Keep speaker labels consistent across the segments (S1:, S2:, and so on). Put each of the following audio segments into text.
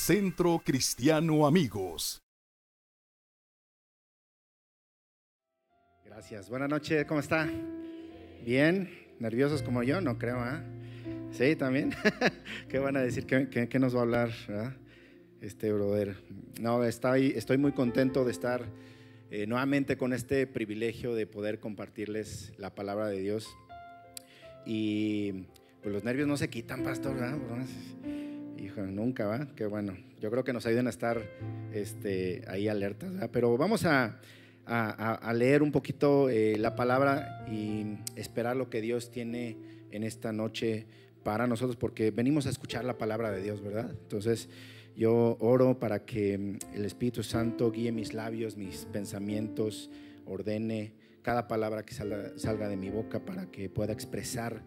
S1: Centro Cristiano Amigos.
S2: Gracias. Buenas noches, ¿cómo está? Bien, nerviosos como yo, no creo, ¿ah? Sí, también. ¿Qué van a decir? ¿Qué, nos va a hablar? Este brother. No, estoy, estoy muy contento de estar eh, nuevamente con este privilegio de poder compartirles la palabra de Dios. Y pues los nervios no se quitan, pastor, ¿verdad? Hijo, nunca, ¿va? Qué bueno. Yo creo que nos ayudan a estar este, ahí alertas, ¿verdad? Pero vamos a, a, leer un poquito eh, la palabra y esperar lo que Dios tiene en esta noche para nosotros, porque venimos a escuchar la palabra de Dios, ¿verdad? Entonces, yo oro para que mm, el Espíritu Santo guíe mis labios, mis pensamientos, ordene cada palabra que salga, de mi boca para que pueda expresar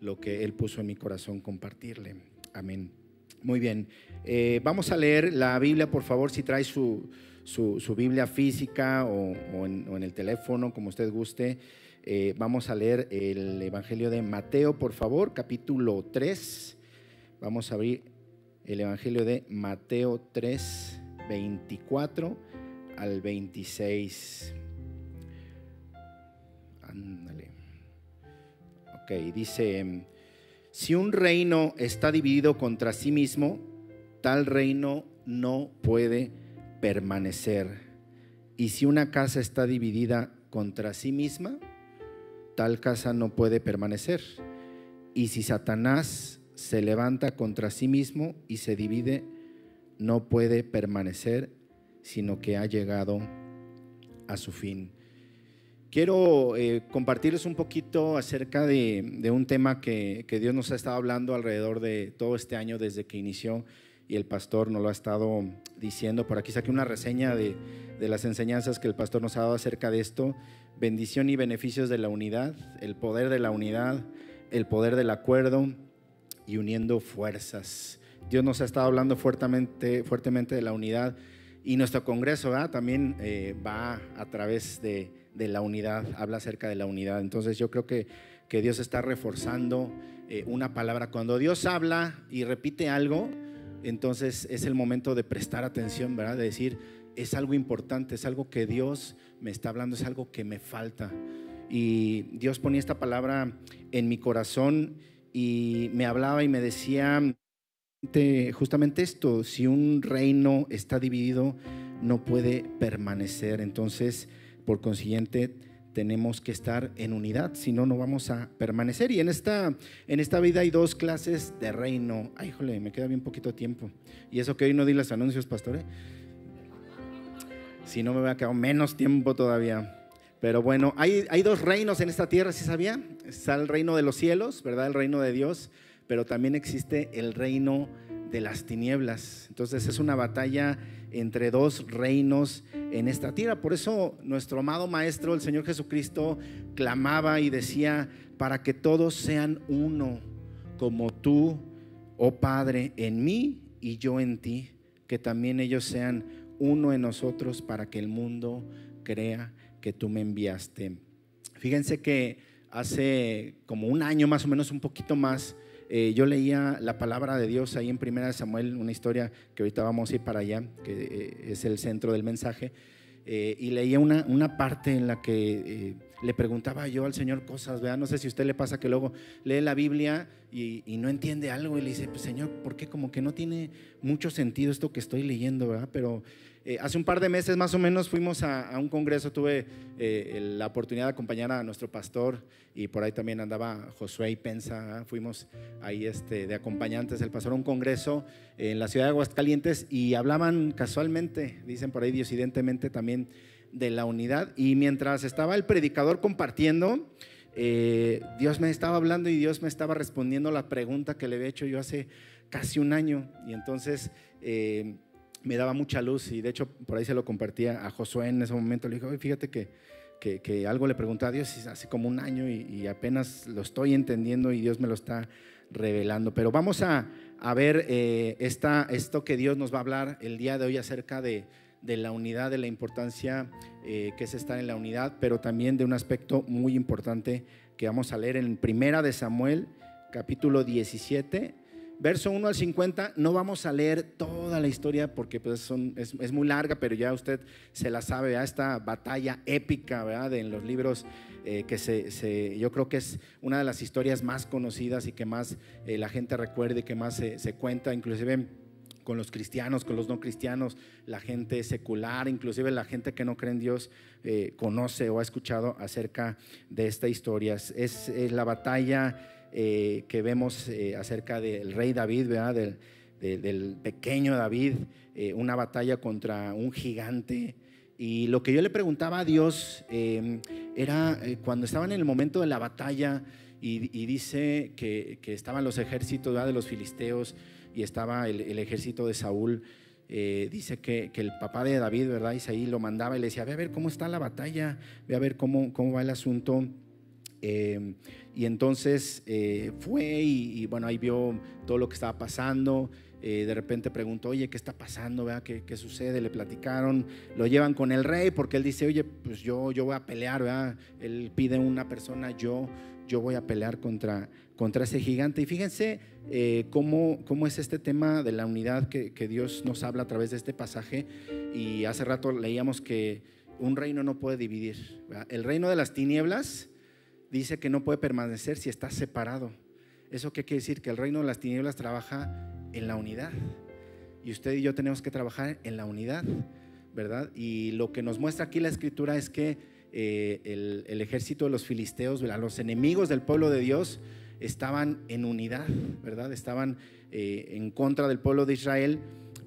S2: lo que Él puso en mi corazón, compartirle. Amén. Muy bien. Eh, vamos a leer la Biblia, por favor, si trae su, Biblia física o, en, el teléfono, como usted guste. Eh, vamos a leer el Evangelio de Mateo, por favor, capítulo 3. Vamos a abrir el Evangelio de Mateo 3, 24 al 26. Ándale. Ok, dice, si un reino está dividido contra sí mismo, tal reino no puede permanecer. Y si una casa está dividida contra sí misma, tal casa no puede permanecer. Y si Satanás se levanta contra sí mismo y se divide, no puede permanecer, sino que ha llegado a su fin. Quiero eh, compartirles un poquito acerca de, un tema que, Dios nos ha estado hablando alrededor de todo este año desde que inició y el pastor nos lo ha estado diciendo. Por aquí saqué una reseña de, de las enseñanzas que el pastor nos ha dado acerca de esto. Bendición y beneficios de la unidad, el poder de la unidad, el poder del acuerdo, y uniendo fuerzas. Dios nos ha estado hablando fuertemente, fuertemente de la unidad y nuestro Congreso también eh, va a través de, la unidad, habla acerca de la unidad. Entonces yo creo que, que Dios está reforzando eh, una palabra. Cuando Dios habla y repite algo, entonces es el momento de prestar atención, ¿verdad? De decir, es algo importante, es algo que Dios me está hablando, es algo que me falta. Y Dios ponía esta palabra en mi corazón y me hablaba y me decía justamente esto, si un reino está dividido no puede permanecer, entonces por consiguiente tenemos que estar en unidad, si no, no vamos a permanecer. Y en esta, en esta vida hay dos clases de reino. Ay, jole, me queda bien poquito tiempo. Y eso que hoy no di los anuncios, pastores. Si no, me voy a quedar menos tiempo todavía. Pero bueno, hay, hay dos reinos en esta tierra, ¿sí sabía? Está el reino de los cielos, ¿verdad? El reino de Dios, pero también existe el reino de las tinieblas. Entonces es una batalla entre dos reinos en esta tierra. Por eso nuestro amado Maestro, el Señor Jesucristo, clamaba y decía, para que todos sean uno, como tú, oh Padre, en mí y yo en ti, que también ellos sean uno en nosotros para que el mundo crea que tú me enviaste. Fíjense que hace como un año más o menos, un poquito más, eh, yo leía la palabra de Dios ahí en Primera de Samuel, una historia que ahorita vamos a ir para allá, que eh, es el centro del mensaje, eh, y leía una, una, parte en la que le preguntaba yo al Señor cosas, ¿verdad? No sé si a usted le pasa que luego lee la Biblia y, no entiende algo y le dice, pues Señor, ¿por qué como que no tiene mucho sentido esto que estoy leyendo, ¿verdad? Pero eh, hace un par de meses más o menos fuimos a, un congreso, tuve eh, la oportunidad de acompañar a nuestro pastor y por ahí también andaba Josué y Pensa, fuimos ahí este, de acompañantes del pastor a un congreso en la ciudad de Aguascalientes y hablaban casualmente, dicen por ahí diosidentemente también de la unidad y mientras estaba el predicador compartiendo, eh, Dios me estaba hablando y Dios me estaba respondiendo la pregunta que le había hecho yo hace casi un año y entonces me daba mucha luz y de hecho por ahí se lo compartía a Josué en ese momento. Le dije, fíjate que, que, algo le pregunté a Dios hace como un año y, apenas lo estoy entendiendo y Dios me lo está revelando. Pero vamos a, a ver eh, esta, esto que Dios nos va a hablar el día de hoy acerca de, de la unidad, de la importancia eh, que es estar en la unidad, pero también de un aspecto muy importante que vamos a leer en Primera de Samuel, capítulo 17 verso 1 al 50, no vamos a leer toda la historia porque pues, es, muy larga, pero ya usted se la sabe, a esta batalla épica ¿verdad? De, en los libros eh, que se, yo creo que es una de las historias más conocidas y que más eh, la gente recuerde, que más se, se cuenta, inclusive con los cristianos, con los no cristianos, la gente secular, inclusive la gente que no cree en Dios, eh, conoce o ha escuchado acerca de esta historia. Es, la batalla eh, que vemos eh, acerca del rey David, ¿verdad? Del, pequeño David, una batalla contra un gigante. Y lo que yo le preguntaba a Dios em, era cuando estaban en el momento de la batalla y, dice que, estaban los ejércitos de los filisteos, y estaba el, ejército de Saúl. Eh, dice que, el papá de David, ¿verdad? Isaí lo mandaba y le decía, ve a ver cómo está la batalla, ve a ver cómo, cómo va el asunto. Eh, y entonces eh, fue y, bueno, ahí vio todo lo que estaba pasando. de repente preguntó, oye, ¿qué está pasando? ¿verdad? ¿Qué, ¿Qué, sucede? Le platicaron, lo llevan con el rey porque él dice, oye, pues yo, yo voy a pelear, ¿verdad? Él pide una persona, yo, yo voy a pelear contra, contra ese gigante. Y fíjense eh, cómo, cómo, es este tema de la unidad que, Dios nos habla a través de este pasaje. Y hace rato leíamos que un reino no puede dividir. El reino de las tinieblas dice que no puede permanecer si está separado. ¿Eso qué quiere decir? Que el reino de las tinieblas trabaja en la unidad. Y usted y yo tenemos que trabajar en la unidad, ¿verdad? Y lo que nos muestra aquí la escritura es que eh, el, el, ejército de los filisteos, los enemigos del pueblo de Dios, estaban en unidad, ¿verdad? Estaban eh, en contra del pueblo de Israel,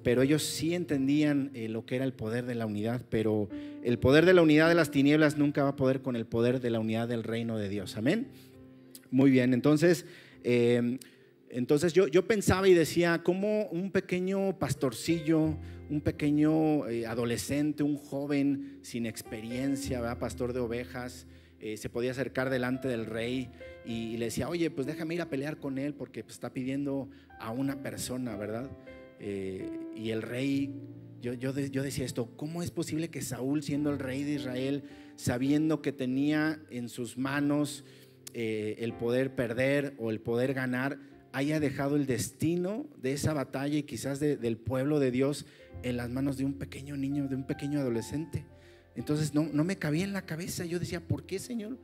S2: pero ellos sí entendían eh, lo que era el poder de la unidad, pero el poder de la unidad de las tinieblas nunca va a poder con el poder de la unidad del reino de Dios. Amén. Muy bien, entonces, em, entonces yo, yo pensaba y decía, como un pequeño pastorcillo, un pequeño eh, adolescente, un joven sin experiencia, ¿verdad? pastor de ovejas, eh, se podía acercar delante del rey y, le decía, oye, pues déjame ir a pelear con él porque pues, está pidiendo a una persona, ¿verdad? Eh, y el rey, yo, yo, yo decía esto, ¿cómo es posible que Saúl, siendo el rey de Israel, sabiendo que tenía en sus manos eh, el poder perder o el poder ganar, haya dejado el destino de esa batalla y quizás del pueblo de Dios en las manos de un pequeño niño, de un pequeño adolescente? Entonces no, no me cabía en la cabeza. Yo decía, ¿por qué, Señor?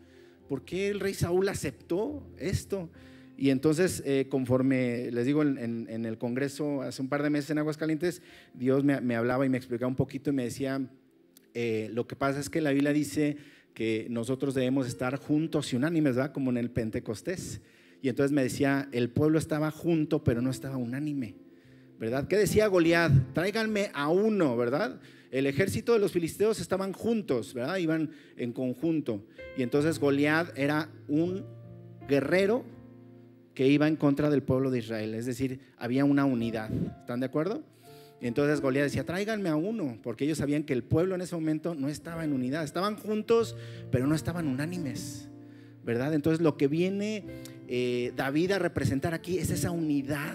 S2: ¿Por qué el rey Saúl aceptó esto? Y entonces, eh, conforme les digo en, el Congreso hace un par de meses en Aguascalientes, Dios me, hablaba y me explicaba un poquito y me decía, eh, lo que pasa es que la Biblia dice que nosotros debemos estar juntos y unánimes, ¿verdad? Como en el Pentecostés. Y entonces me decía, el pueblo estaba junto, pero no estaba unánime, ¿verdad? ¿Qué decía Goliat? Tráiganme a uno, ¿verdad? El ejército de los filisteos estaban juntos, ¿verdad? Iban en conjunto. Y entonces Goliat era un guerrero que iba en contra del pueblo de Israel, es decir, había una unidad. ¿Están de acuerdo? Y entonces Goliat decía, tráiganme a uno, porque ellos sabían que el pueblo en ese momento no estaba en unidad, estaban juntos, pero no estaban unánimes, ¿verdad? Entonces lo que viene eh, David a representar aquí es esa unidad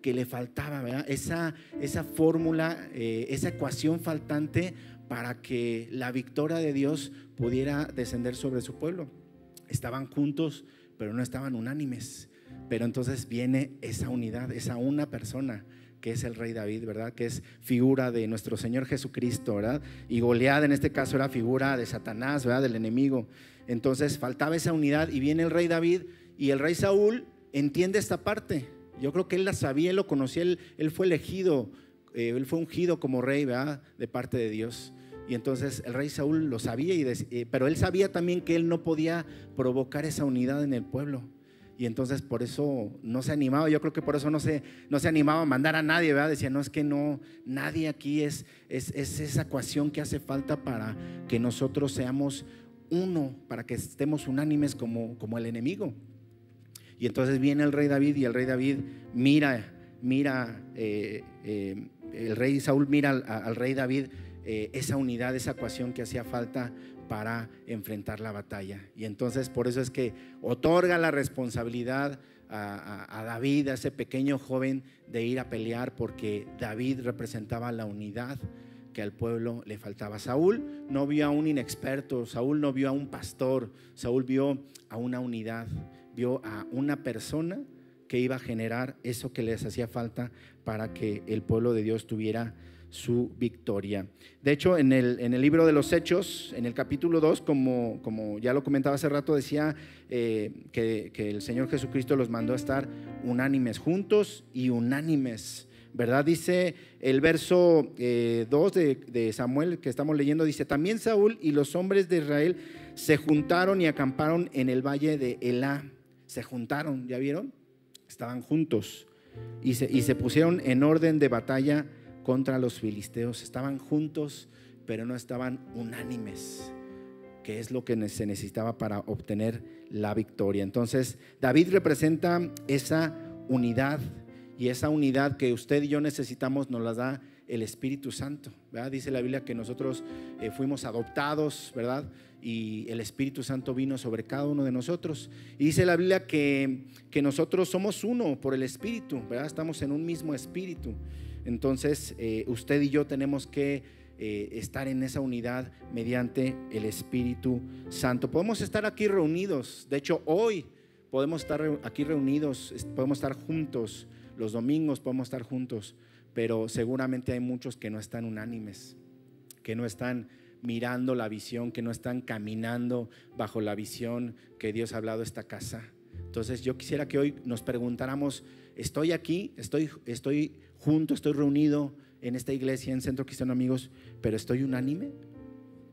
S2: que le faltaba, ¿verdad? Esa, esa fórmula, eh, esa ecuación faltante para que la victoria de Dios pudiera descender sobre su pueblo. Estaban juntos, pero no estaban unánimes. Pero entonces viene esa unidad, esa una persona que es el rey David, ¿verdad? Que es figura de nuestro Señor Jesucristo, ¿verdad? Y Goliat en este caso era figura de Satanás, ¿verdad? Del enemigo. Entonces faltaba esa unidad y viene el rey David y el rey Saúl entiende esta parte yo creo que él la sabía, él lo conocía, él, fue elegido, eh, él fue ungido como rey, ¿verdad? De parte de Dios. Y entonces el rey Saúl lo sabía, y eh, pero él sabía también que él no podía provocar esa unidad en el pueblo. Y entonces por eso no se animaba, yo creo que por eso no se, no se animaba a mandar a nadie, ¿verdad? Decía, no, es que no, nadie aquí es, es, es esa ecuación que hace falta para que nosotros seamos uno, para que estemos unánimes como, como el enemigo. Y entonces viene el rey David y el rey David mira, mira, eh, eh, el rey Saúl mira al, rey David eh, esa unidad, esa ecuación que hacía falta para enfrentar la batalla. Y entonces por eso es que otorga la responsabilidad a, a, David, a ese pequeño joven, de ir a pelear porque David representaba la unidad que al pueblo le faltaba. Saúl no vio a un inexperto, Saúl no vio a un pastor, Saúl vio a una unidad a una persona que iba a generar eso que les hacía falta para que el pueblo de Dios tuviera su victoria. De hecho, en el, en el libro de los Hechos, en el capítulo 2, como, como ya lo comentaba hace rato, decía eh, que, el Señor Jesucristo los mandó a estar unánimes, juntos y unánimes. ¿Verdad? Dice el verso 2 eh, de, de Samuel que estamos leyendo, dice, también Saúl y los hombres de Israel se juntaron y acamparon en el valle de Elá. Se juntaron, ¿ya vieron? Estaban juntos y se, y se pusieron en orden de batalla contra los filisteos. Estaban juntos, pero no estaban unánimes, que es lo que se necesitaba para obtener la victoria. Entonces, David representa esa unidad y esa unidad que usted y yo necesitamos nos la da el Espíritu Santo. ¿verdad? Dice la Biblia que nosotros eh, fuimos adoptados, ¿verdad? Y el Espíritu Santo vino sobre cada uno de nosotros. Y dice la Biblia que, que nosotros somos uno por el Espíritu, ¿verdad? Estamos en un mismo Espíritu. Entonces, eh, usted y yo tenemos que eh, estar en esa unidad mediante el Espíritu Santo. Podemos estar aquí reunidos, de hecho hoy podemos estar aquí reunidos, podemos estar juntos, los domingos podemos estar juntos, pero seguramente hay muchos que no están unánimes, que no están mirando la visión, que no están caminando bajo la visión que Dios ha hablado esta casa. Entonces yo quisiera que hoy nos preguntáramos, estoy aquí, estoy, estoy junto, estoy reunido en esta iglesia, en Centro Cristiano Amigos, pero estoy unánime.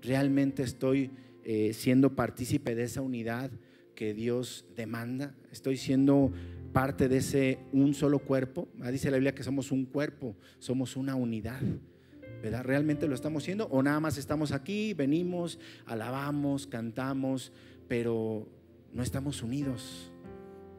S2: Realmente estoy eh, siendo partícipe de esa unidad que Dios demanda. Estoy siendo parte de ese un solo cuerpo. Ah, dice la Biblia que somos un cuerpo, somos una unidad. ¿verdad? ¿Realmente lo estamos haciendo? ¿O nada más estamos aquí, venimos, alabamos, cantamos, pero no estamos unidos?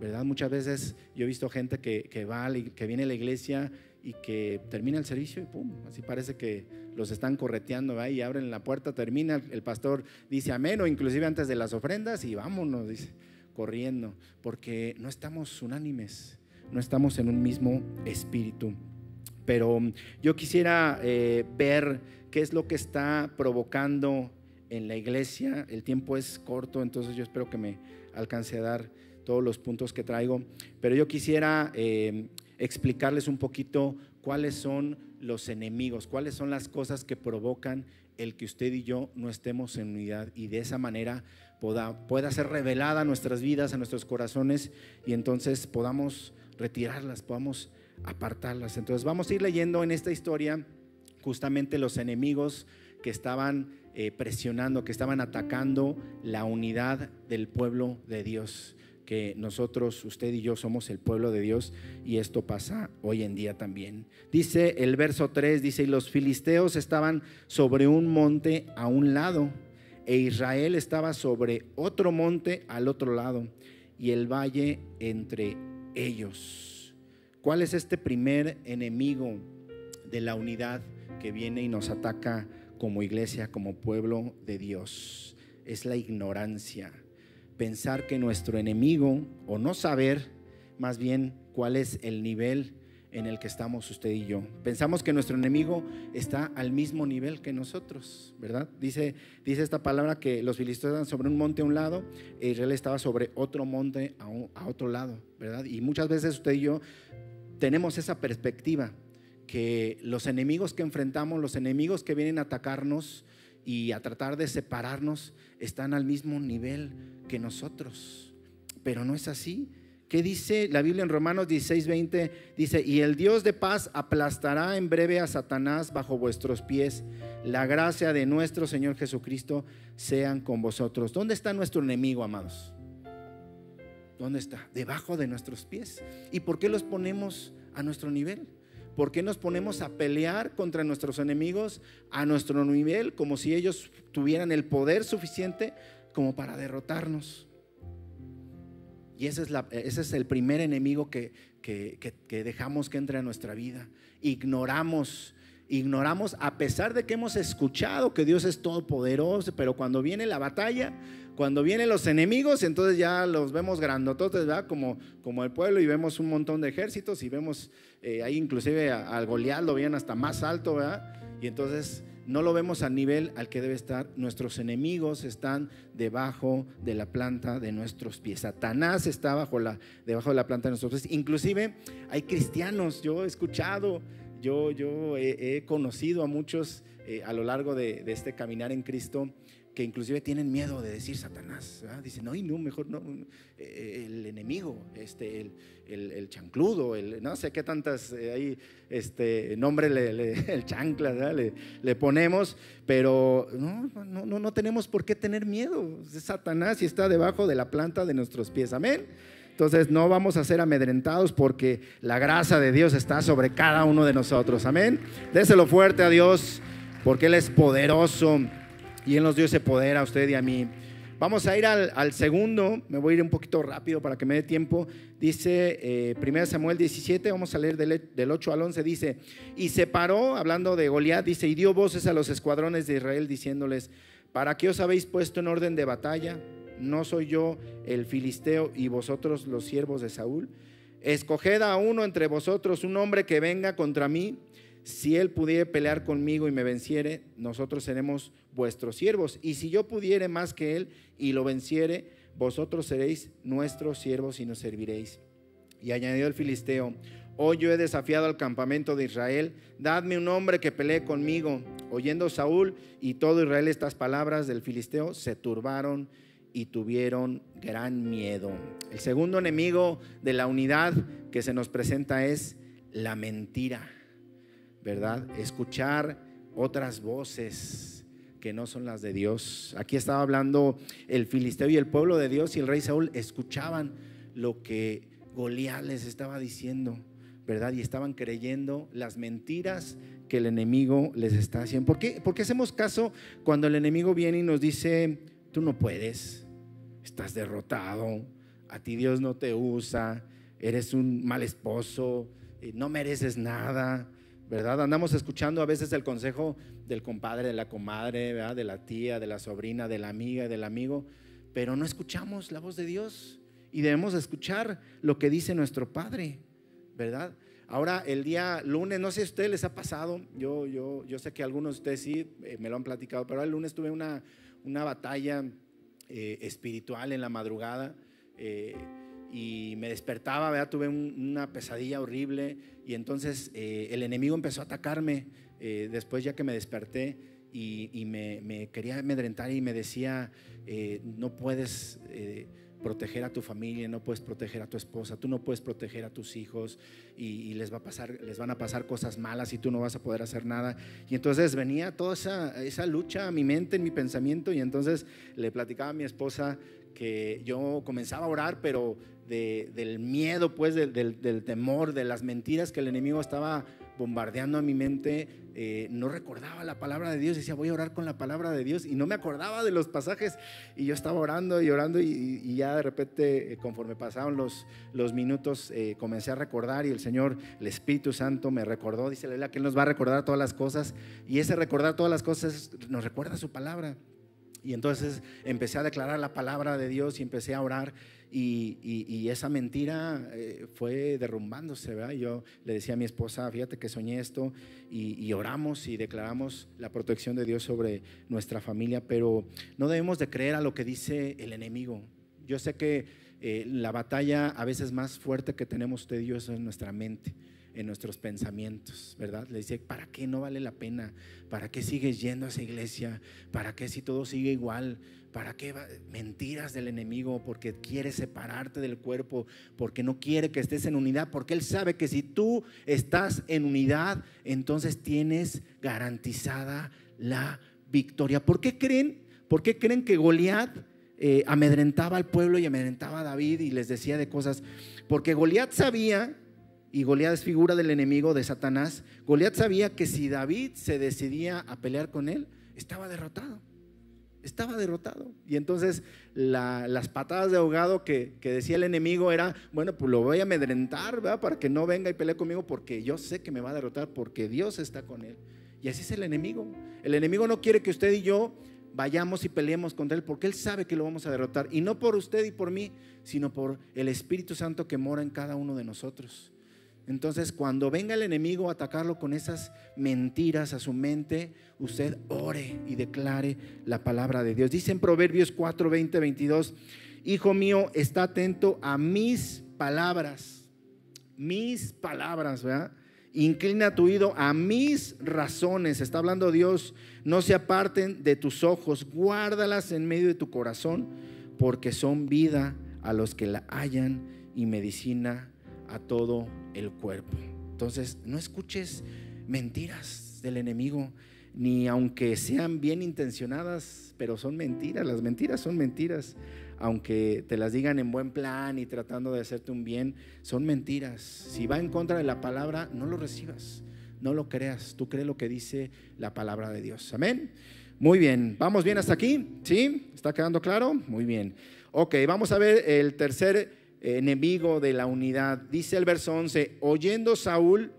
S2: ¿Verdad? Muchas veces yo he visto gente que, va, que viene a la iglesia y que termina el servicio y pum, así parece que los están correteando ahí y abren la puerta, termina, el pastor dice amén o inclusive antes de las ofrendas y vámonos, dice, corriendo, porque no estamos unánimes, no estamos en un mismo espíritu. Pero yo quisiera eh, ver qué es lo que está provocando en la iglesia. El tiempo es corto, entonces yo espero que me alcance a dar todos los puntos que traigo. Pero yo quisiera eh, explicarles un poquito cuáles son los enemigos, cuáles son las cosas que provocan el que usted y yo no estemos en unidad y de esa manera pueda, ser revelada a nuestras vidas, a nuestros corazones y entonces podamos retirarlas, podamos apartarlas. Entonces vamos a ir leyendo en esta historia justamente los enemigos que estaban eh, presionando, que estaban atacando la unidad del pueblo de Dios que nosotros, usted y yo somos el pueblo de Dios y esto pasa hoy en día también. Dice el verso 3, dice, y los filisteos estaban sobre un monte a un lado e Israel estaba sobre otro monte al otro lado y el valle entre ellos. ¿Cuál es este primer enemigo de la unidad que viene y nos ataca como iglesia, como pueblo de Dios? Es la ignorancia pensar que nuestro enemigo, o no saber más bien cuál es el nivel en el que estamos usted y yo. Pensamos que nuestro enemigo está al mismo nivel que nosotros, ¿verdad? Dice, dice esta palabra que los filisteos estaban sobre un monte a un lado e Israel estaba sobre otro monte a, a otro lado, ¿verdad? Y muchas veces usted y yo tenemos esa perspectiva que los enemigos que enfrentamos, los enemigos que vienen a atacarnos y a tratar de separarnos, están al mismo nivel que nosotros. Pero no es así. ¿Qué dice la Biblia en Romanos 16:20? Dice, y el Dios de paz aplastará en breve a Satanás bajo vuestros pies. La gracia de nuestro Señor Jesucristo sean con vosotros. ¿Dónde está nuestro enemigo, amados? ¿Dónde está? Debajo de nuestros pies. ¿Y por qué los ponemos a nuestro nivel? ¿Por qué nos ponemos a pelear contra nuestros enemigos a nuestro nivel como si ellos tuvieran el poder suficiente como para derrotarnos? Y ese es, el primer enemigo que, que, dejamos que entre a nuestra vida. Ignoramos ignoramos a pesar de que hemos escuchado que Dios es todopoderoso, pero cuando viene la batalla, cuando vienen los enemigos, entonces ya los vemos grandototes, ¿verdad? Como, como el pueblo y vemos un montón de ejércitos y vemos eh, ahí inclusive al Goliat lo hasta más alto, ¿verdad? Y entonces no lo vemos al nivel al que debe estar. Nuestros enemigos están debajo de la planta de nuestros pies. Satanás está bajo la, debajo de la planta de nuestros pies. Inclusive hay cristianos, yo he escuchado, yo, yo he, conocido a muchos eh, a lo largo de este caminar en Cristo que inclusive tienen miedo de decir Satanás. Dicen, no, y no, mejor no, eh, el enemigo, este, el, el, chancludo, el, no sé qué tantas eh, ahí, este, nombre, le, el chancla, le, le, ponemos, pero no, no, no, no tenemos por qué tener miedo. Satanás y está debajo de la planta de nuestros pies. Amén. Entonces no vamos a ser amedrentados porque la gracia de Dios está sobre cada uno de nosotros. Amén. Déselo fuerte a Dios porque Él es poderoso y Él nos dio ese poder a usted y a mí. Vamos a ir al, segundo, me voy a ir un poquito rápido para que me dé tiempo. Dice eh, 1 Samuel 17, vamos a leer del, del 8 al 11, dice, y se paró, hablando de Goliat, dice, y dio voces a los escuadrones de Israel diciéndoles, ¿para qué os habéis puesto en orden de batalla? ¿No soy yo el filisteo y vosotros los siervos de Saúl? Escoged a uno entre vosotros, un hombre que venga contra mí si él pudiere pelear conmigo y me venciere, nosotros seremos vuestros siervos. Y si yo pudiere más que él y lo venciere, vosotros seréis nuestros siervos y nos serviréis. Y añadió el filisteo, hoy yo he desafiado al campamento de Israel, dadme un hombre que pelee conmigo. Oyendo Saúl y todo Israel estas palabras del filisteo, se turbaron y tuvieron gran miedo. El segundo enemigo de la unidad que se nos presenta es la mentira. ¿Verdad? Escuchar otras voces que no son las de Dios. Aquí estaba hablando el filisteo y el pueblo de Dios y el rey Saúl escuchaban lo que Goliat les estaba diciendo, ¿verdad? Y estaban creyendo las mentiras que el enemigo les está haciendo. ¿Por qué, ¿Por qué hacemos caso cuando el enemigo viene y nos dice, tú no puedes, estás derrotado, a ti Dios no te usa, eres un mal esposo, eh, no mereces nada, ¿verdad? Andamos escuchando a veces el consejo del compadre, de la comadre, de la tía, de la sobrina, de la amiga del amigo, pero no escuchamos la voz de Dios y debemos escuchar lo que dice nuestro Padre, ¿verdad? Ahora, el día lunes, no sé si a ustedes les ha pasado, yo, yo, yo sé que algunos de ustedes sí eh, me lo han platicado, pero el lunes tuve una, una batalla eh, espiritual en la madrugada. Eh, y me despertaba, ¿verdad? tuve una pesadilla horrible y entonces eh, el enemigo empezó a atacarme eh, después ya que me desperté y, me, quería amedrentar y me decía, eh, no puedes proteger a tu familia, no puedes proteger a tu esposa, tú no puedes proteger a tus hijos y, les, va a pasar, les van a pasar cosas malas y tú no vas a poder hacer nada. Y entonces venía toda esa, esa lucha a mi mente, en mi pensamiento y entonces le platicaba a mi esposa que yo comenzaba a orar, pero del miedo, pues, del, temor, de las mentiras que el enemigo estaba bombardeando a mi mente, eh, no recordaba la palabra de Dios. Decía, voy a orar con la palabra de Dios. Y no me acordaba de los pasajes. Y yo estaba orando y orando. Y, ya de repente, eh, conforme pasaron los, minutos, eh, comencé a recordar. Y el Señor, el Espíritu Santo, me recordó. Dice la que Él nos va a recordar todas las cosas. Y ese recordar todas las cosas nos recuerda su palabra. Y entonces empecé a declarar la palabra de Dios y empecé a orar y, esa mentira eh, fue derrumbándose, ¿verdad? Yo le decía a mi esposa, fíjate que soñé esto y, oramos y declaramos la protección de Dios sobre nuestra familia, pero no debemos de creer a lo que dice el enemigo. Yo sé que eh, la batalla a veces más fuerte que tenemos usted y yo es en nuestra mente en nuestros pensamientos, ¿verdad? Le dice, ¿para qué no vale la pena? ¿Para qué sigues yendo a esa iglesia? ¿Para qué si todo sigue igual? ¿Para qué mentiras del enemigo? Porque quiere separarte del cuerpo, porque no quiere que estés en unidad, porque él sabe que si tú estás en unidad, entonces tienes garantizada la victoria. ¿Por qué creen? ¿Por qué creen que Goliat eh, amedrentaba al pueblo y amedrentaba a David y les decía de cosas? Porque Goliat sabía y Goliat es figura del enemigo de Satanás, Goliat sabía que si David se decidía a pelear con él, estaba derrotado. Estaba derrotado. Y entonces las patadas de ahogado que, decía el enemigo era, bueno, pues lo voy a amedrentar, ¿verdad? Para que no venga y pelee conmigo porque yo sé que me va a derrotar porque Dios está con él. Y así es el enemigo. El enemigo no quiere que usted y yo vayamos y peleemos contra él porque él sabe que lo vamos a derrotar. Y no por usted y por mí, sino por el Espíritu Santo que mora en cada uno de nosotros. Entonces, cuando venga el enemigo a atacarlo con esas mentiras a su mente, usted ore y declare la palabra de Dios. Dice en Proverbios 4, 20, 22, Hijo mío, está atento a mis palabras, mis palabras, ¿verdad? Inclina tu oído a mis razones, está hablando Dios, no se aparten de tus ojos, guárdalas en medio de tu corazón, porque son vida a los que la hallan y medicina a todo el cuerpo. Entonces, no escuches mentiras del enemigo, ni aunque sean bien intencionadas, pero son mentiras, las mentiras son mentiras, aunque te las digan en buen plan y tratando de hacerte un bien, son mentiras. Si va en contra de la palabra, no lo recibas, no lo creas, tú crees lo que dice la palabra de Dios. Amén. Muy bien, ¿vamos bien hasta aquí? ¿Sí? ¿Está quedando claro? Muy bien. Ok, vamos a ver el tercer enemigo de la unidad. Dice el verso 11, oyendo Saúl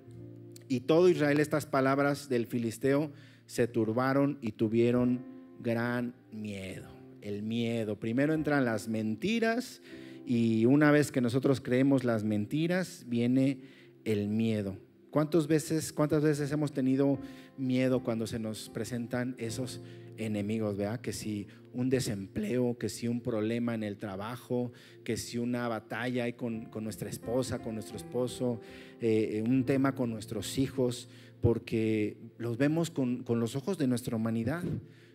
S2: y todo Israel estas palabras del filisteo, se turbaron y tuvieron gran miedo. El miedo. Primero entran las mentiras y una vez que nosotros creemos las mentiras, viene el miedo. ¿Cuántas veces, cuántas veces hemos tenido miedo cuando se nos presentan esos enemigos, ¿verdad? Que si un desempleo, que si un problema en el trabajo, que si una batalla hay con, nuestra esposa, con nuestro esposo, eh, un tema con nuestros hijos, porque los vemos con, con los ojos de nuestra humanidad,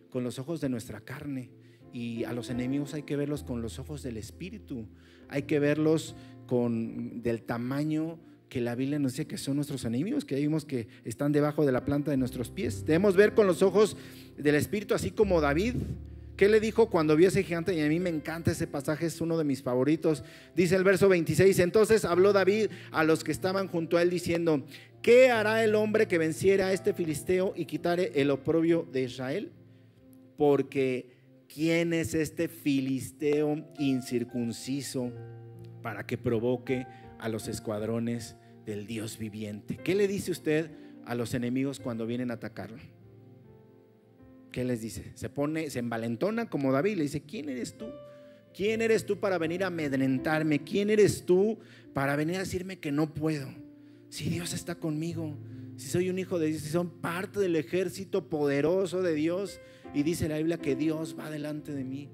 S2: con los ojos de nuestra carne. Y a los enemigos hay que verlos con los ojos del Espíritu, hay que verlos con del tamaño que la Biblia nos dice que son nuestros enemigos, que vimos que están debajo de la planta de nuestros pies. Debemos ver con los ojos del Espíritu, así como David. ¿Qué le dijo cuando vio ese gigante? Y a mí me encanta ese pasaje, es uno de mis favoritos. Dice el verso 26, entonces habló David a los que estaban junto a él diciendo, ¿qué hará el hombre que venciera a este filisteo y quitare el oprobio de Israel? Porque ¿quién es este filisteo incircunciso para que provoque a los escuadrones del Dios viviente. ¿Qué le dice usted a los enemigos cuando vienen a atacarlo? ¿Qué les dice? Se pone, se envalentona como David, le dice, ¿quién eres tú? ¿Quién eres tú para venir a amedrentarme? ¿Quién eres tú para venir a decirme que no puedo? Si Dios está conmigo, si soy un hijo de Dios, si son parte del ejército poderoso de Dios, y dice la Biblia que Dios va delante de mí,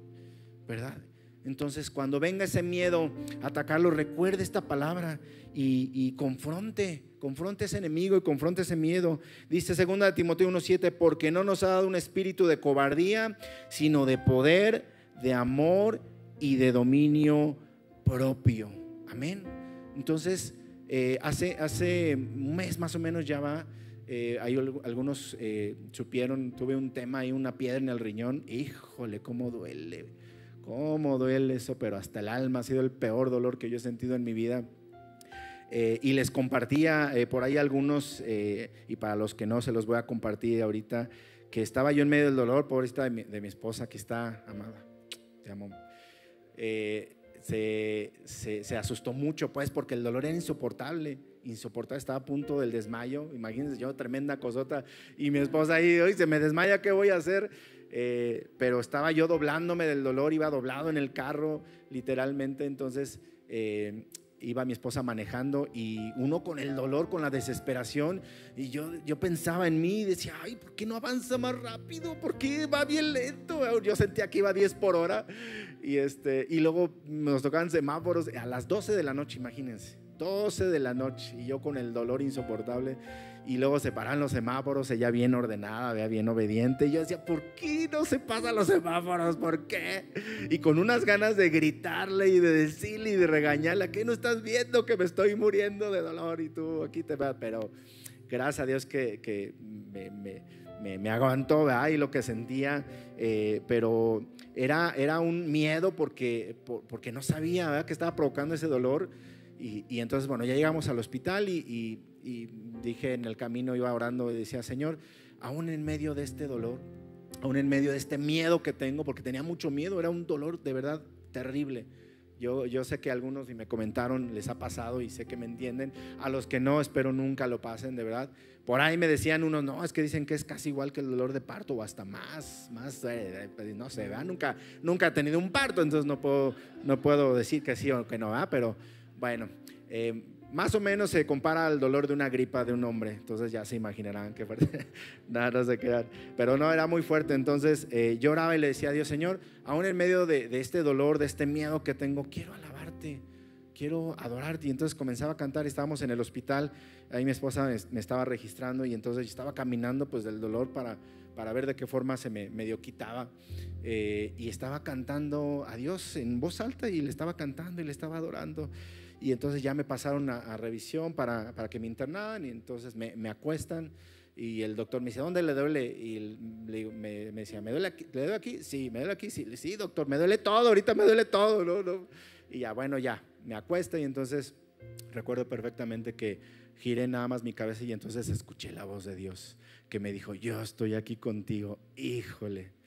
S2: ¿verdad? Entonces, cuando venga ese miedo a atacarlo, recuerde esta palabra y, confronte, confronte ese enemigo y confronte ese miedo. Dice 2 de Timoteo 1:7, porque no nos ha dado un espíritu de cobardía, sino de poder, de amor y de dominio propio. Amén. Entonces, eh, hace, hace un mes más o menos ya va. Eh, hay algunos eh, supieron, tuve un tema y una piedra en el riñón. Híjole, cómo duele cómo duele eso, pero hasta el alma ha sido el peor dolor que yo he sentido en mi vida. Eh, y les compartía eh, por ahí algunos, eh, y para los que no se los voy a compartir ahorita, que estaba yo en medio del dolor, pobrecita de mi, de mi esposa que está amada, te amo. Se, se, asustó mucho, pues, porque el dolor era insoportable, insoportable, estaba a punto del desmayo. Imagínense yo, tremenda cosota, y mi esposa ahí, hoy se me desmaya, ¿qué voy a hacer? Eh, pero estaba yo doblándome del dolor, iba doblado en el carro, literalmente, entonces eh, iba mi esposa manejando y uno con el dolor, con la desesperación, y yo, yo pensaba en mí y decía, ay, ¿por qué no avanza más rápido? ¿Por qué va bien lento? Yo sentía que iba a 10 por hora. Y, este, y luego nos tocaban semáforos a las 12 de la noche, imagínense, 12 de la noche, y yo con el dolor insoportable y luego se paran los semáforos, ella bien ordenada, vea bien obediente. Y yo decía, ¿por qué no se pasan los semáforos? ¿Por qué? Y con unas ganas de gritarle y de decirle y de regañarle, ¿qué no estás viendo que me estoy muriendo de dolor y tú aquí te vas? Pero gracias a Dios que, que me, me, me, aguantó, ¿verdad? Y lo que sentía, eh, pero era, era un miedo porque, porque no sabía, ¿verdad? Que estaba provocando ese dolor. Y, y entonces, bueno, ya llegamos al hospital y, y dije en el camino, iba orando y decía, Señor, aún en medio de este dolor, aún en medio de este miedo que tengo, porque tenía mucho miedo, era un dolor de verdad terrible. Yo, yo sé que algunos y me comentaron les ha pasado y sé que me entienden. A los que no, espero nunca lo pasen, de verdad. Por ahí me decían unos, no, es que dicen que es casi igual que el dolor de parto o hasta más, más, eh, pues, no sé, ¿verdad? Nunca, nunca he tenido un parto, entonces no puedo, no puedo decir que sí o que no, ¿verdad? Pero bueno, eh, Más o menos se compara al dolor de una gripa de un hombre, entonces ya se imaginarán qué fuerte. Nada, no se quedan. Pero no, era muy fuerte. Entonces eh, lloraba y le decía a Dios, Señor, aún en medio de, este dolor, de este miedo que tengo, quiero alabarte, quiero adorarte. Y entonces comenzaba a cantar, estábamos en el hospital, ahí mi esposa me, estaba registrando y entonces estaba caminando pues del dolor para, para ver de qué forma se me medio quitaba. Eh, y estaba cantando a Dios en voz alta y le estaba cantando y le estaba adorando. Y entonces ya me pasaron a, revisión para, para, que me internaran y entonces me, me, acuestan y el doctor me dice, ¿dónde le duele? Y me, me, decía, ¿me duele aquí? ¿Le duele aquí? Sí, me duele aquí. Sí, sí, doctor, me duele todo, ahorita me duele todo. ¿no? ¿no? Y ya, bueno, ya, me acuesta y entonces recuerdo perfectamente que giré nada más mi cabeza y entonces escuché la voz de Dios que me dijo, yo estoy aquí contigo, híjole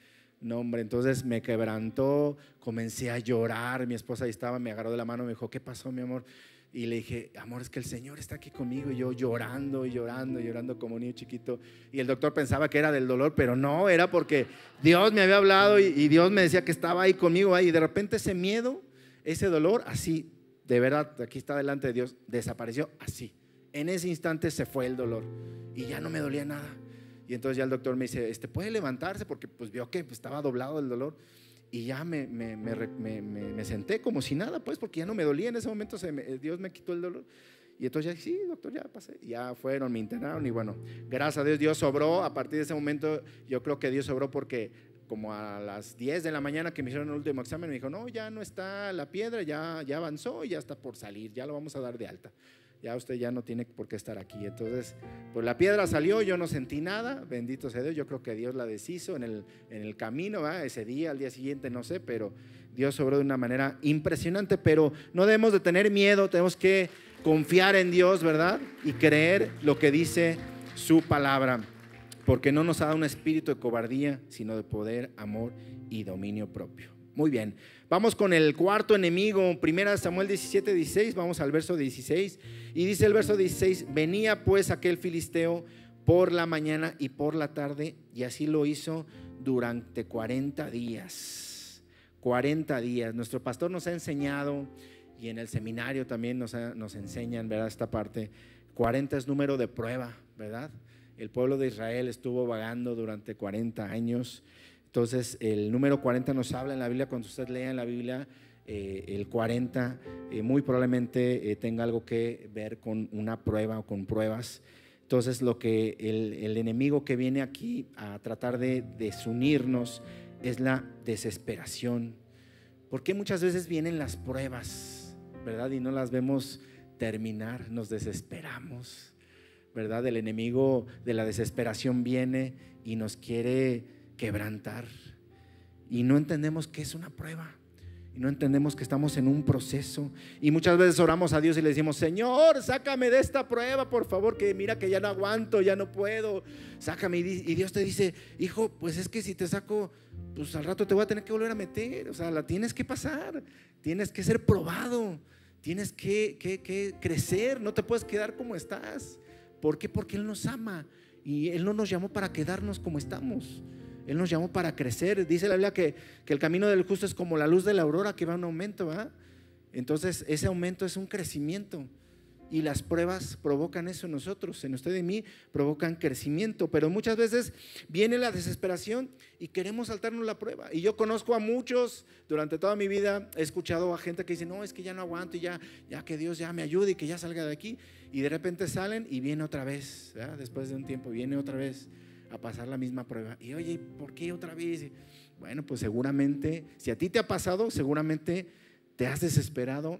S2: no, hombre, entonces me quebrantó, comencé a llorar, mi esposa ahí estaba, me agarró de la mano, me dijo, ¿qué pasó, mi amor? Y le dije, amor, es que el Señor está aquí conmigo. Y yo llorando y llorando, llorando como niño chiquito. Y el doctor pensaba que era del dolor, pero no, era porque Dios me había hablado y, Dios me decía que estaba ahí conmigo. Y de repente ese miedo, ese dolor, así, de verdad, aquí está delante de Dios, desapareció así. En ese instante se fue el dolor y ya no me dolía nada. Y entonces ya el doctor me dice, este, ¿puede levantarse? Porque pues vio que estaba doblado el dolor. Y ya me, me, me, me, senté como si nada, pues, porque ya no me dolía en ese momento, se Dios me quitó el dolor. Y entonces ya, sí, doctor, ya pasé. Ya fueron, me internaron y bueno, gracias a Dios, Dios sobró. A partir de ese momento, yo creo que Dios sobró porque como a las 10 de la mañana que me hicieron el último examen, me dijo, no, ya no está la piedra, ya, ya avanzó ya está por salir, ya lo vamos a dar de alta ya usted ya no tiene por qué estar aquí. Entonces, pues la piedra salió, yo no sentí nada, bendito sea Dios, yo creo que Dios la deshizo en el, en el camino, ese día, al día siguiente, no sé, pero Dios sobró de una manera impresionante, pero no debemos de tener miedo, tenemos que confiar en Dios, ¿verdad? Y creer lo que dice su palabra, porque no nos ha dado un espíritu de cobardía, sino de poder, amor y dominio propio. Muy bien. Vamos con el cuarto enemigo, primera Samuel 17, 16, vamos al verso 16. Y dice el verso 16, venía pues aquel filisteo por la mañana y por la tarde, y así lo hizo durante 40 días. 40 días. Nuestro pastor nos ha enseñado, y en el seminario también nos, nos enseñan, ¿verdad? Esta parte, 40 es número de prueba, ¿verdad? El pueblo de Israel estuvo vagando durante 40 años entonces, el número 40 nos habla en la Biblia, cuando usted lea en la Biblia, eh, el 40 eh, muy probablemente eh, tenga algo que ver con una prueba o con pruebas. Entonces, lo que el, enemigo que viene aquí a tratar de desunirnos es la desesperación. Porque muchas veces vienen las pruebas, ¿verdad? Y no las vemos terminar, nos desesperamos, ¿verdad? El enemigo de la desesperación viene y nos quiere quebrantar. Y no entendemos que es una prueba. Y no entendemos que estamos en un proceso. Y muchas veces oramos a Dios y le decimos, Señor, sácame de esta prueba, por favor, que mira que ya no aguanto, ya no puedo. Sácame. Y Dios te dice, hijo, pues es que si te saco, pues al rato te voy a tener que volver a meter. O sea, la tienes que pasar. Tienes que ser probado. Tienes que, que, que crecer. No te puedes quedar como estás. ¿Por qué? Porque Él nos ama. Y Él no nos llamó para quedarnos como estamos. Él nos llamó para crecer. Dice la Biblia que, el camino del justo es como la luz de la aurora que va un aumento. Entonces ese aumento es un crecimiento. Y las pruebas provocan eso en nosotros, en usted y en mí, provocan crecimiento. Pero muchas veces viene la desesperación y queremos saltarnos la prueba. Y yo conozco a muchos, durante toda mi vida he escuchado a gente que dice, no, es que ya no aguanto y ya, ya que Dios ya me ayude y que ya salga de aquí. Y de repente salen y viene otra vez, después de un tiempo, viene otra vez a pasar la misma prueba. Y oye, ¿por qué otra vez? Bueno, pues seguramente, si a ti te ha pasado, seguramente te has desesperado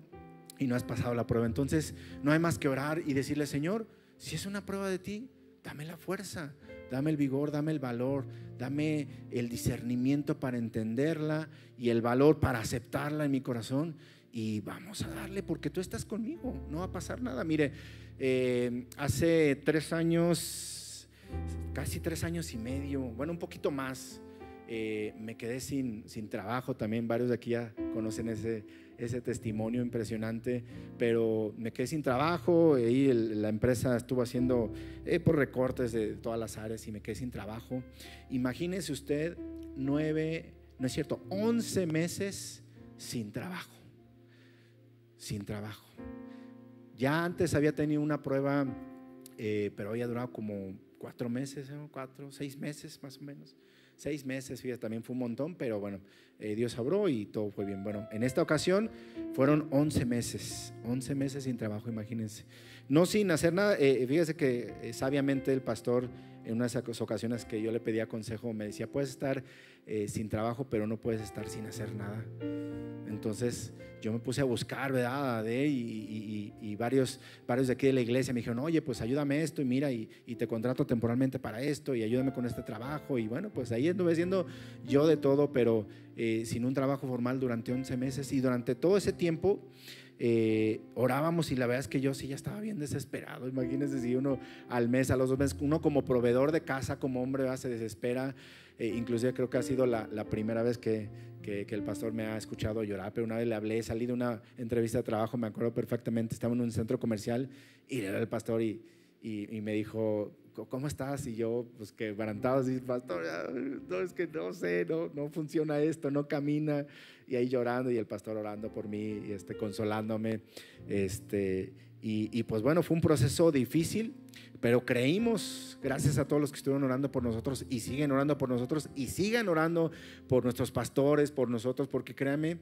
S2: y no has pasado la prueba. Entonces, no hay más que orar y decirle, Señor, si es una prueba de ti, dame la fuerza, dame el vigor, dame el valor, dame el discernimiento para entenderla y el valor para aceptarla en mi corazón. Y vamos a darle porque tú estás conmigo, no va a pasar nada. Mire, eh, hace tres años casi tres años y medio, bueno, un poquito más. Eh, me quedé sin, sin trabajo también, varios de aquí ya conocen ese, ese testimonio impresionante, pero me quedé sin trabajo, y la empresa estuvo haciendo eh, por recortes de todas las áreas y me quedé sin trabajo. Imagínese usted nueve, no es cierto, once meses sin trabajo, sin trabajo. Ya antes había tenido una prueba, eh, pero había durado como cuatro meses, cuatro, seis meses más o menos. Seis meses, fíjate, también fue un montón, pero bueno, eh, Dios abrió y todo fue bien. Bueno, en esta ocasión fueron 11 meses, 11 meses sin trabajo, imagínense. No sin hacer nada, eh, fíjese que sabiamente el pastor en unas ocasiones que yo le pedía consejo me decía, puedes estar sin trabajo, pero no puedes estar sin hacer nada. Entonces yo me puse a buscar, ¿verdad? De, y, y, varios, varios de aquí de la iglesia me dijeron, oye, pues ayúdame esto y mira, y, te contrato temporalmente para esto y ayúdame con este trabajo. Y bueno, pues ahí anduve siendo yo de todo, pero eh, sin un trabajo formal durante 11 meses. Y durante todo ese tiempo eh, orábamos y la verdad es que yo sí ya estaba bien desesperado. Imagínense si uno al mes, a los dos meses, uno como proveedor de casa, como hombre, se desespera. Eh, inclusive creo que ha sido la, primera vez que el pastor me ha escuchado llorar, pero una vez le hablé, salí de una entrevista de trabajo, me acuerdo perfectamente, estaba en un centro comercial y era el pastor y, y, me dijo, ¿cómo estás? Y yo, pues que barantado, así, pastor, no, es que no sé, no, no funciona esto, no camina. Y ahí llorando y el pastor orando por mí y este, consolándome. Este, y, y pues bueno, fue un proceso difícil, pero creímos, gracias a todos los que estuvieron orando por nosotros y siguen orando por nosotros y sigan orando por nuestros pastores, por nosotros, porque créanme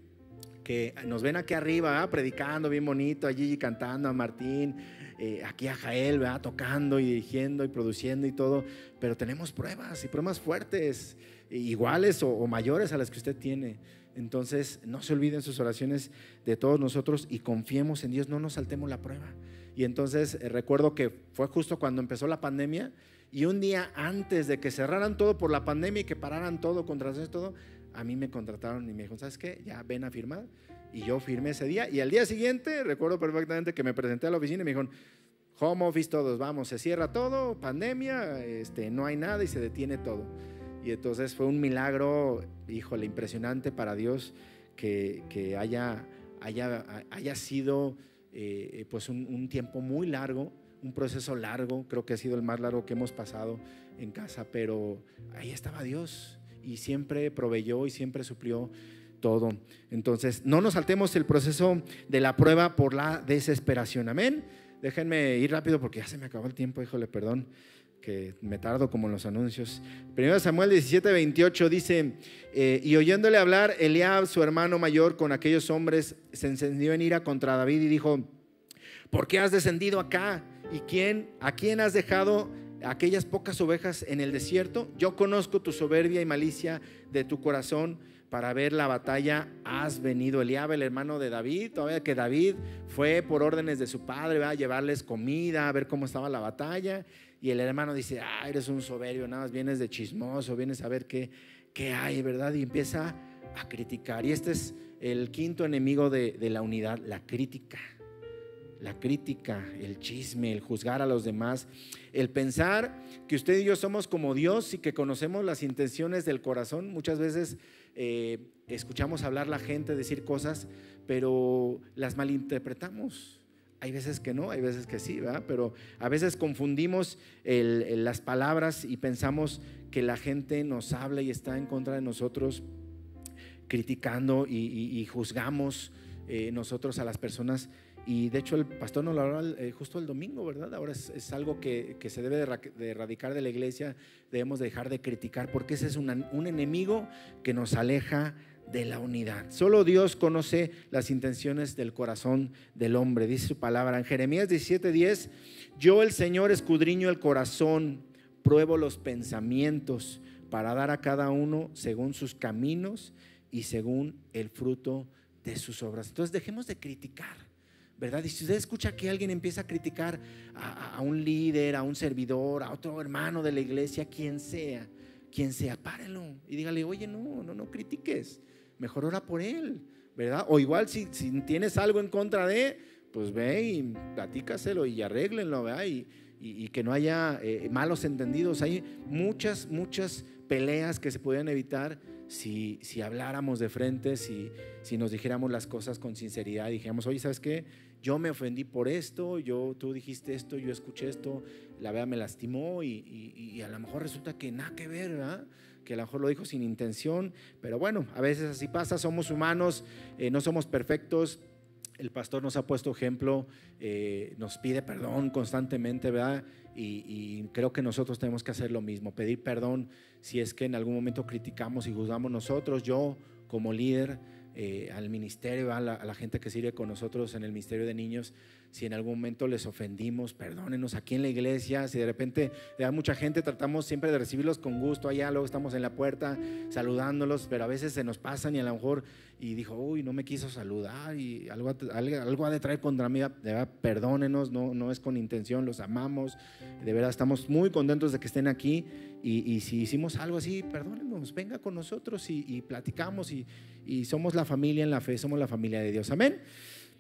S2: que nos ven aquí arriba, predicando bien bonito, allí cantando a Martín, eh, aquí a Jael, ¿verdad? tocando y dirigiendo y produciendo y todo, pero tenemos pruebas y pruebas fuertes, iguales o, o mayores a las que usted tiene. Entonces, no se olviden sus oraciones de todos nosotros y confiemos en Dios, no nos saltemos la prueba. Y entonces eh, recuerdo que fue justo cuando empezó la pandemia y un día antes de que cerraran todo por la pandemia y que pararan todo, contrataciones, todo, a mí me contrataron y me dijeron, ¿sabes qué? Ya ven a firmar. Y yo firmé ese día. Y al día siguiente, recuerdo perfectamente que me presenté a la oficina y me dijeron, home office todos, vamos, se cierra todo, pandemia, este, no hay nada y se detiene todo. Y entonces fue un milagro, híjole, impresionante para Dios que, que haya, haya, haya sido eh, eh, pues un, tiempo muy largo, un proceso largo, creo que ha sido el más largo que hemos pasado en casa, pero ahí estaba Dios y siempre proveyó y siempre suplió todo. Entonces, no nos saltemos el proceso de la prueba por la desesperación. Amén. Déjenme ir rápido porque ya se me acabó el tiempo, híjole, perdón que me tardo como en los anuncios. Primero Samuel 17, 28 dice, eh, y oyéndole hablar, Eliab, su hermano mayor, con aquellos hombres, se encendió en ira contra David y dijo, ¿por qué has descendido acá? ¿Y quién, a quién has dejado aquellas pocas ovejas en el desierto? Yo conozco tu soberbia y malicia de tu corazón para ver la batalla has venido. Eliab, el hermano de David, todavía que David fue por órdenes de su padre a llevarles comida, a ver cómo estaba la batalla. Y el hermano dice, ah, eres un soberbio, nada más vienes de chismoso, vienes a ver qué, qué hay, ¿verdad? Y empieza a criticar. Y este es el quinto enemigo de, de la unidad, la crítica. La crítica, el chisme, el juzgar a los demás, el pensar que usted y yo somos como Dios y que conocemos las intenciones del corazón. Muchas veces eh, escuchamos hablar la gente, decir cosas, pero las malinterpretamos. Hay veces que no, hay veces que sí, ¿verdad? Pero a veces confundimos las palabras y pensamos que la gente nos habla y está en contra de nosotros, criticando y, juzgamos eh, nosotros a las personas. Y de hecho el pastor nos lo habló eh, justo el domingo, ¿verdad? Ahora es, algo que, se debe de erradicar de la iglesia, debemos dejar de criticar, porque ese es un enemigo que nos aleja de la unidad. Solo Dios conoce las intenciones del corazón del hombre, dice su palabra. En Jeremías 17:10, yo el Señor escudriño el corazón, pruebo los pensamientos para dar a cada uno según sus caminos y según el fruto de sus obras. Entonces dejemos de criticar. ¿Verdad? Y si usted escucha que alguien empieza a criticar a, un líder, a un servidor, a otro hermano de la iglesia, quien sea, quien sea, párelo y dígale, oye, no, no, no critiques mejor ora por él, ¿verdad? O igual si, tienes algo en contra de, pues ve y platícaselo y arréglenlo, ¿verdad? Y, que no haya eh, malos entendidos. Hay muchas, muchas peleas que se podían evitar si, si habláramos de frente, si, si nos dijéramos las cosas con sinceridad, dijéramos, oye, ¿sabes qué? Yo me ofendí por esto, yo, tú dijiste esto, yo escuché esto, la verdad me lastimó y, y a lo mejor resulta que nada que ver, ¿verdad? que a lo mejor lo dijo sin intención, pero bueno, a veces así pasa, somos humanos, eh, no somos perfectos, el pastor nos ha puesto ejemplo, eh, nos pide perdón constantemente, ¿verdad? Y, creo que nosotros tenemos que hacer lo mismo, pedir perdón si es que en algún momento criticamos y juzgamos nosotros, yo como líder, eh, al ministerio, a a la, gente que sirve con nosotros en el Ministerio de Niños, si en algún momento les ofendimos, perdónenos aquí en la iglesia, si de repente hay mucha gente, tratamos siempre de recibirlos con gusto allá, luego estamos en la puerta saludándolos, pero a veces se nos pasan y a lo mejor, y dijo, uy, no me quiso saludar y algo, algo ha de traer contra mí, de verdad, perdónenos, no, no es con intención, los amamos, de verdad estamos muy contentos de que estén aquí y, si hicimos algo así, perdónenos, venga con nosotros y, y platicamos y, y somos la familia en la fe, somos la familia de Dios, amén.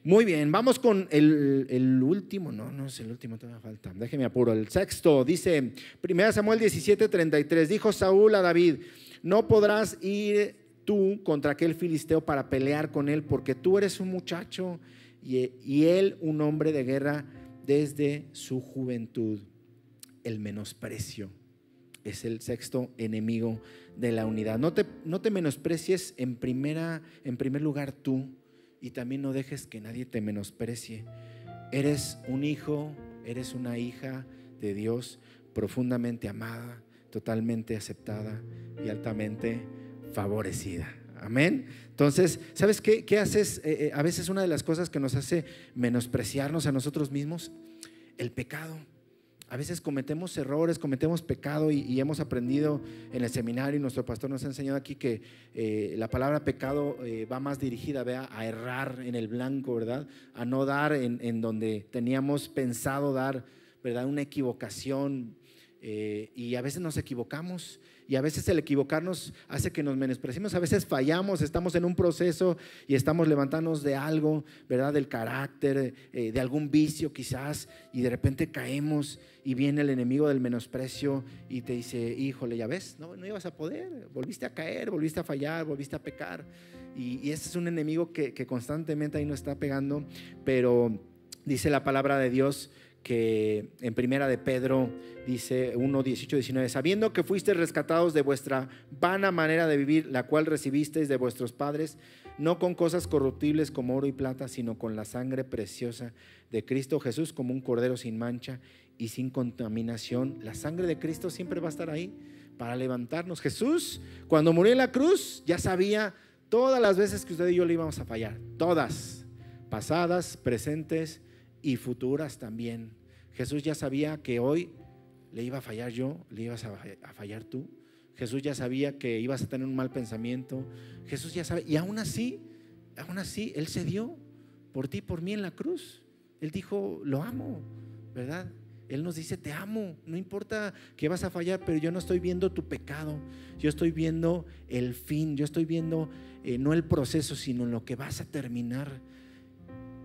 S2: Muy bien, vamos con el, último, no, no es el último, todavía falta, déjeme apuro, el sexto, dice 1 Samuel 17, 33, dijo Saúl a David, no podrás ir tú contra aquel filisteo para pelear con él, porque tú eres un muchacho y, y él un hombre de guerra desde su juventud. El menosprecio es el sexto enemigo de la unidad. No te, no te menosprecies en, primera, en primer lugar tú y también no dejes que nadie te menosprecie. Eres un hijo, eres una hija de Dios profundamente amada, totalmente aceptada y altamente favorecida. Amén. Entonces, ¿sabes qué, qué haces? Eh, eh, a veces una de las cosas que nos hace menospreciarnos a nosotros mismos, el pecado. A veces cometemos errores, cometemos pecado y, hemos aprendido en el seminario y nuestro pastor nos ha enseñado aquí que eh, la palabra pecado eh, va más dirigida a errar en el blanco, ¿verdad? A no dar en, en donde teníamos pensado dar, ¿verdad? Una equivocación. Eh, y a veces nos equivocamos y a veces el equivocarnos hace que nos menospreciemos, a veces fallamos, estamos en un proceso y estamos levantándonos de algo, ¿verdad? Del carácter, eh, de algún vicio quizás, y de repente caemos y viene el enemigo del menosprecio y te dice, híjole, ya ves, no, no ibas a poder, volviste a caer, volviste a fallar, volviste a pecar. Y, y ese es un enemigo que, que constantemente ahí nos está pegando, pero dice la palabra de Dios que en primera de Pedro dice 1, 18, 19, sabiendo que fuisteis rescatados de vuestra vana manera de vivir, la cual recibisteis de vuestros padres, no con cosas corruptibles como oro y plata, sino con la sangre preciosa de Cristo Jesús como un cordero sin mancha y sin contaminación. La sangre de Cristo siempre va a estar ahí para levantarnos. Jesús, cuando murió en la cruz, ya sabía todas las veces que usted y yo le íbamos a fallar, todas, pasadas, presentes, y futuras también. Jesús ya sabía que hoy le iba a fallar yo, le ibas a fallar tú. Jesús ya sabía que ibas a tener un mal pensamiento. Jesús ya sabe. Y aún así, aún así, Él se dio por ti, por mí en la cruz. Él dijo, lo amo, ¿verdad? Él nos dice, te amo, no importa que vas a fallar, pero yo no estoy viendo tu pecado, yo estoy viendo el fin, yo estoy viendo eh, no el proceso, sino lo que vas a terminar.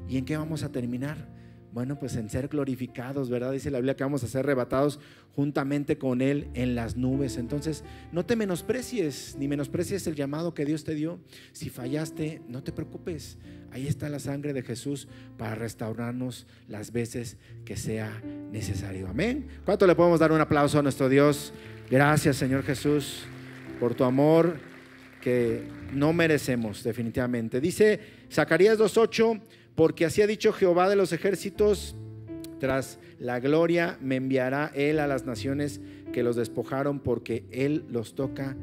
S2: ¿Y en qué vamos a terminar? Bueno, pues en ser glorificados, ¿verdad? Dice la Biblia que vamos a ser arrebatados juntamente con Él en las nubes. Entonces, no te menosprecies, ni menosprecies el llamado que Dios te dio. Si fallaste, no te preocupes. Ahí está la sangre de Jesús para restaurarnos las veces que sea necesario. Amén. ¿Cuánto le podemos dar un aplauso a nuestro Dios? Gracias, Señor Jesús, por tu amor que no merecemos definitivamente. Dice Zacarías 2.8 porque así ha dicho Jehová de los ejércitos, tras la gloria me enviará él a las naciones que los despojaron, porque él los toca,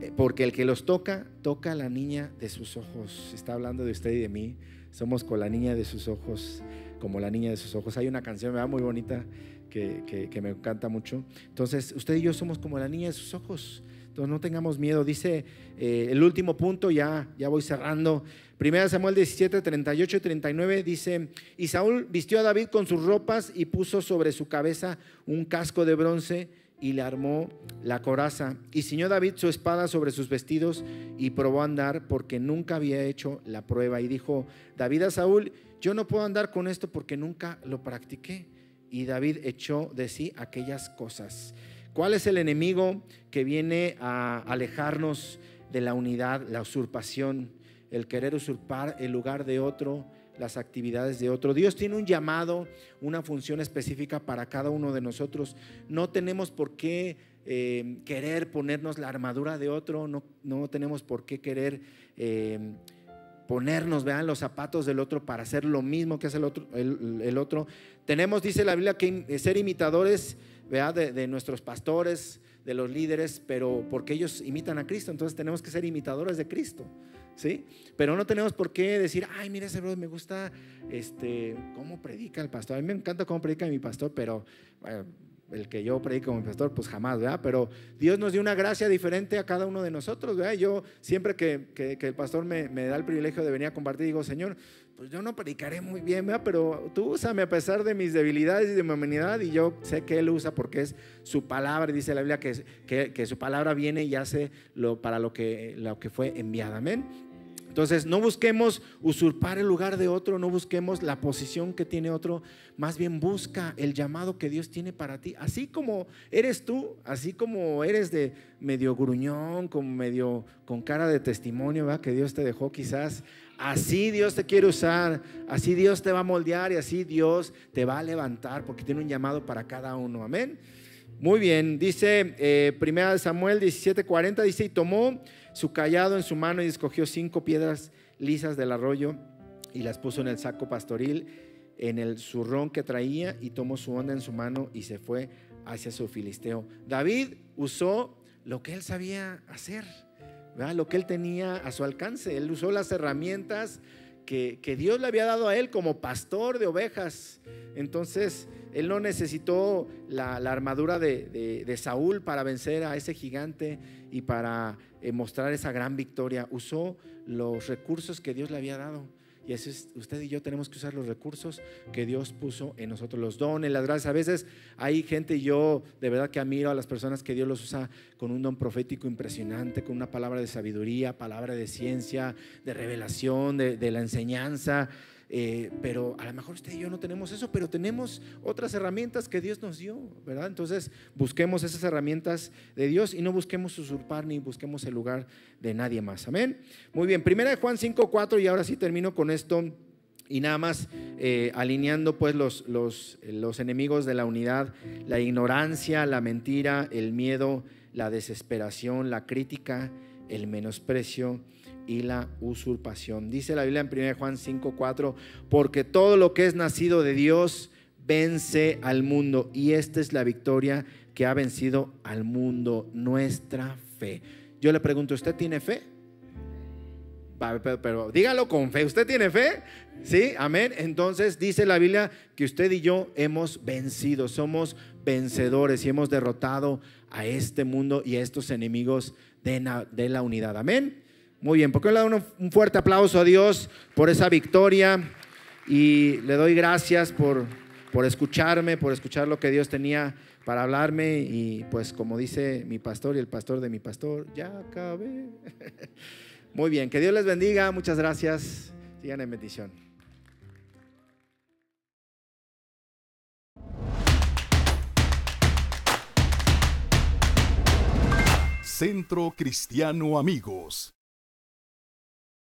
S2: eh, porque el que los toca, toca a la niña de sus ojos. Está hablando de usted y de mí. Somos con la niña de sus ojos, como la niña de sus ojos. Hay una canción muy bonita que, que me encanta mucho. Entonces, usted y yo somos como la niña de sus ojos. Entonces no tengamos miedo. Dice eh, el último punto, ya, ya voy cerrando. Primera Samuel 17, 38 y 39 dice, y Saúl vistió a David con sus ropas y puso sobre su cabeza un casco de bronce y le armó la coraza. Y ciñó David su espada sobre sus vestidos y probó a andar porque nunca había hecho la prueba. Y dijo David a Saúl, yo no puedo andar con esto porque nunca lo practiqué. Y David echó de sí aquellas cosas. ¿Cuál es el enemigo que viene a alejarnos de la unidad, la usurpación, el querer usurpar el lugar de otro, las actividades de otro? Dios tiene un llamado, una función específica para cada uno de nosotros. No tenemos por qué eh, querer ponernos la armadura de otro, no, no tenemos por qué querer... Eh, ponernos, vean, los zapatos del otro para hacer lo mismo que hace el otro. El, otro. Tenemos, dice la Biblia, que ser imitadores. De, de, nuestros pastores, de los líderes, pero porque ellos imitan a Cristo, entonces tenemos que ser imitadores de Cristo. ¿Sí? Pero no tenemos por qué decir, ay, mira ese brother, me gusta este, cómo predica el pastor. A mí me encanta cómo predica mi pastor, pero el que yo predico como pastor, pues jamás, ¿verdad? Pero Dios nos dio una gracia diferente a cada uno de nosotros, ¿verdad? Yo siempre que, que, el pastor me, me, da el privilegio de venir a compartir, digo, Señor, pues yo no predicaré muy bien, ¿verdad? Pero tú úsame a pesar de mis debilidades y de mi humanidad y yo sé que Él usa porque es su palabra, dice la Biblia que, que, que su palabra viene y hace lo, para lo que, lo que fue enviada, amén. Entonces, no busquemos usurpar el lugar de otro, no busquemos la posición que tiene otro, más bien busca el llamado que Dios tiene para ti. Así como eres tú, así como eres de medio gruñón, como medio con cara de testimonio, ¿va? que Dios te dejó quizás, así Dios te quiere usar, así Dios te va a moldear y así Dios te va a levantar porque tiene un llamado para cada uno. Amén. Muy bien, dice eh, Primera Samuel 17:40, dice, y tomó su callado en su mano y escogió cinco piedras lisas del arroyo y las puso en el saco pastoril, en el zurrón que traía y tomó su onda en su mano y se fue hacia su filisteo. David usó lo que él sabía hacer, lo que él tenía a su alcance. Él usó las herramientas que, Dios le había dado a él como pastor de ovejas. Entonces, él no necesitó la, armadura de, de, Saúl para vencer a ese gigante y para eh, mostrar esa gran victoria. Usó los recursos que Dios le había dado. Y eso es, usted y yo tenemos que usar los recursos que Dios puso en nosotros, los dones, las gracias. A veces hay gente, y yo de verdad que admiro a las personas que Dios los usa con un don profético impresionante, con una palabra de sabiduría, palabra de ciencia, de revelación, de, de la enseñanza. Eh, pero a lo mejor usted y yo no tenemos eso, pero tenemos otras herramientas que Dios nos dio, ¿verdad? Entonces busquemos esas herramientas de Dios y no busquemos usurpar ni busquemos el lugar de nadie más. Amén. Muy bien, primera de Juan 5, 4 y ahora sí termino con esto. Y nada más eh, alineando pues los, los, los enemigos de la unidad, la ignorancia, la mentira, el miedo, la desesperación, la crítica, el menosprecio y la usurpación. Dice la Biblia en 1 Juan 5:4, porque todo lo que es nacido de Dios vence al mundo y esta es la victoria que ha vencido al mundo, nuestra fe. Yo le pregunto, ¿usted tiene fe? Pero, pero, dígalo con fe. ¿Usted tiene fe? Sí, amén. Entonces dice la Biblia que usted y yo hemos vencido, somos vencedores y hemos derrotado a este mundo y a estos enemigos de, de la unidad. Amén. Muy bien, porque le doy un fuerte aplauso a Dios por esa victoria y le doy gracias por, por escucharme, por escuchar lo que Dios tenía para hablarme y pues como dice mi pastor y el pastor de mi pastor, ya acabé. Muy bien, que Dios les bendiga, muchas gracias, sigan en bendición.
S1: Centro Cristiano Amigos.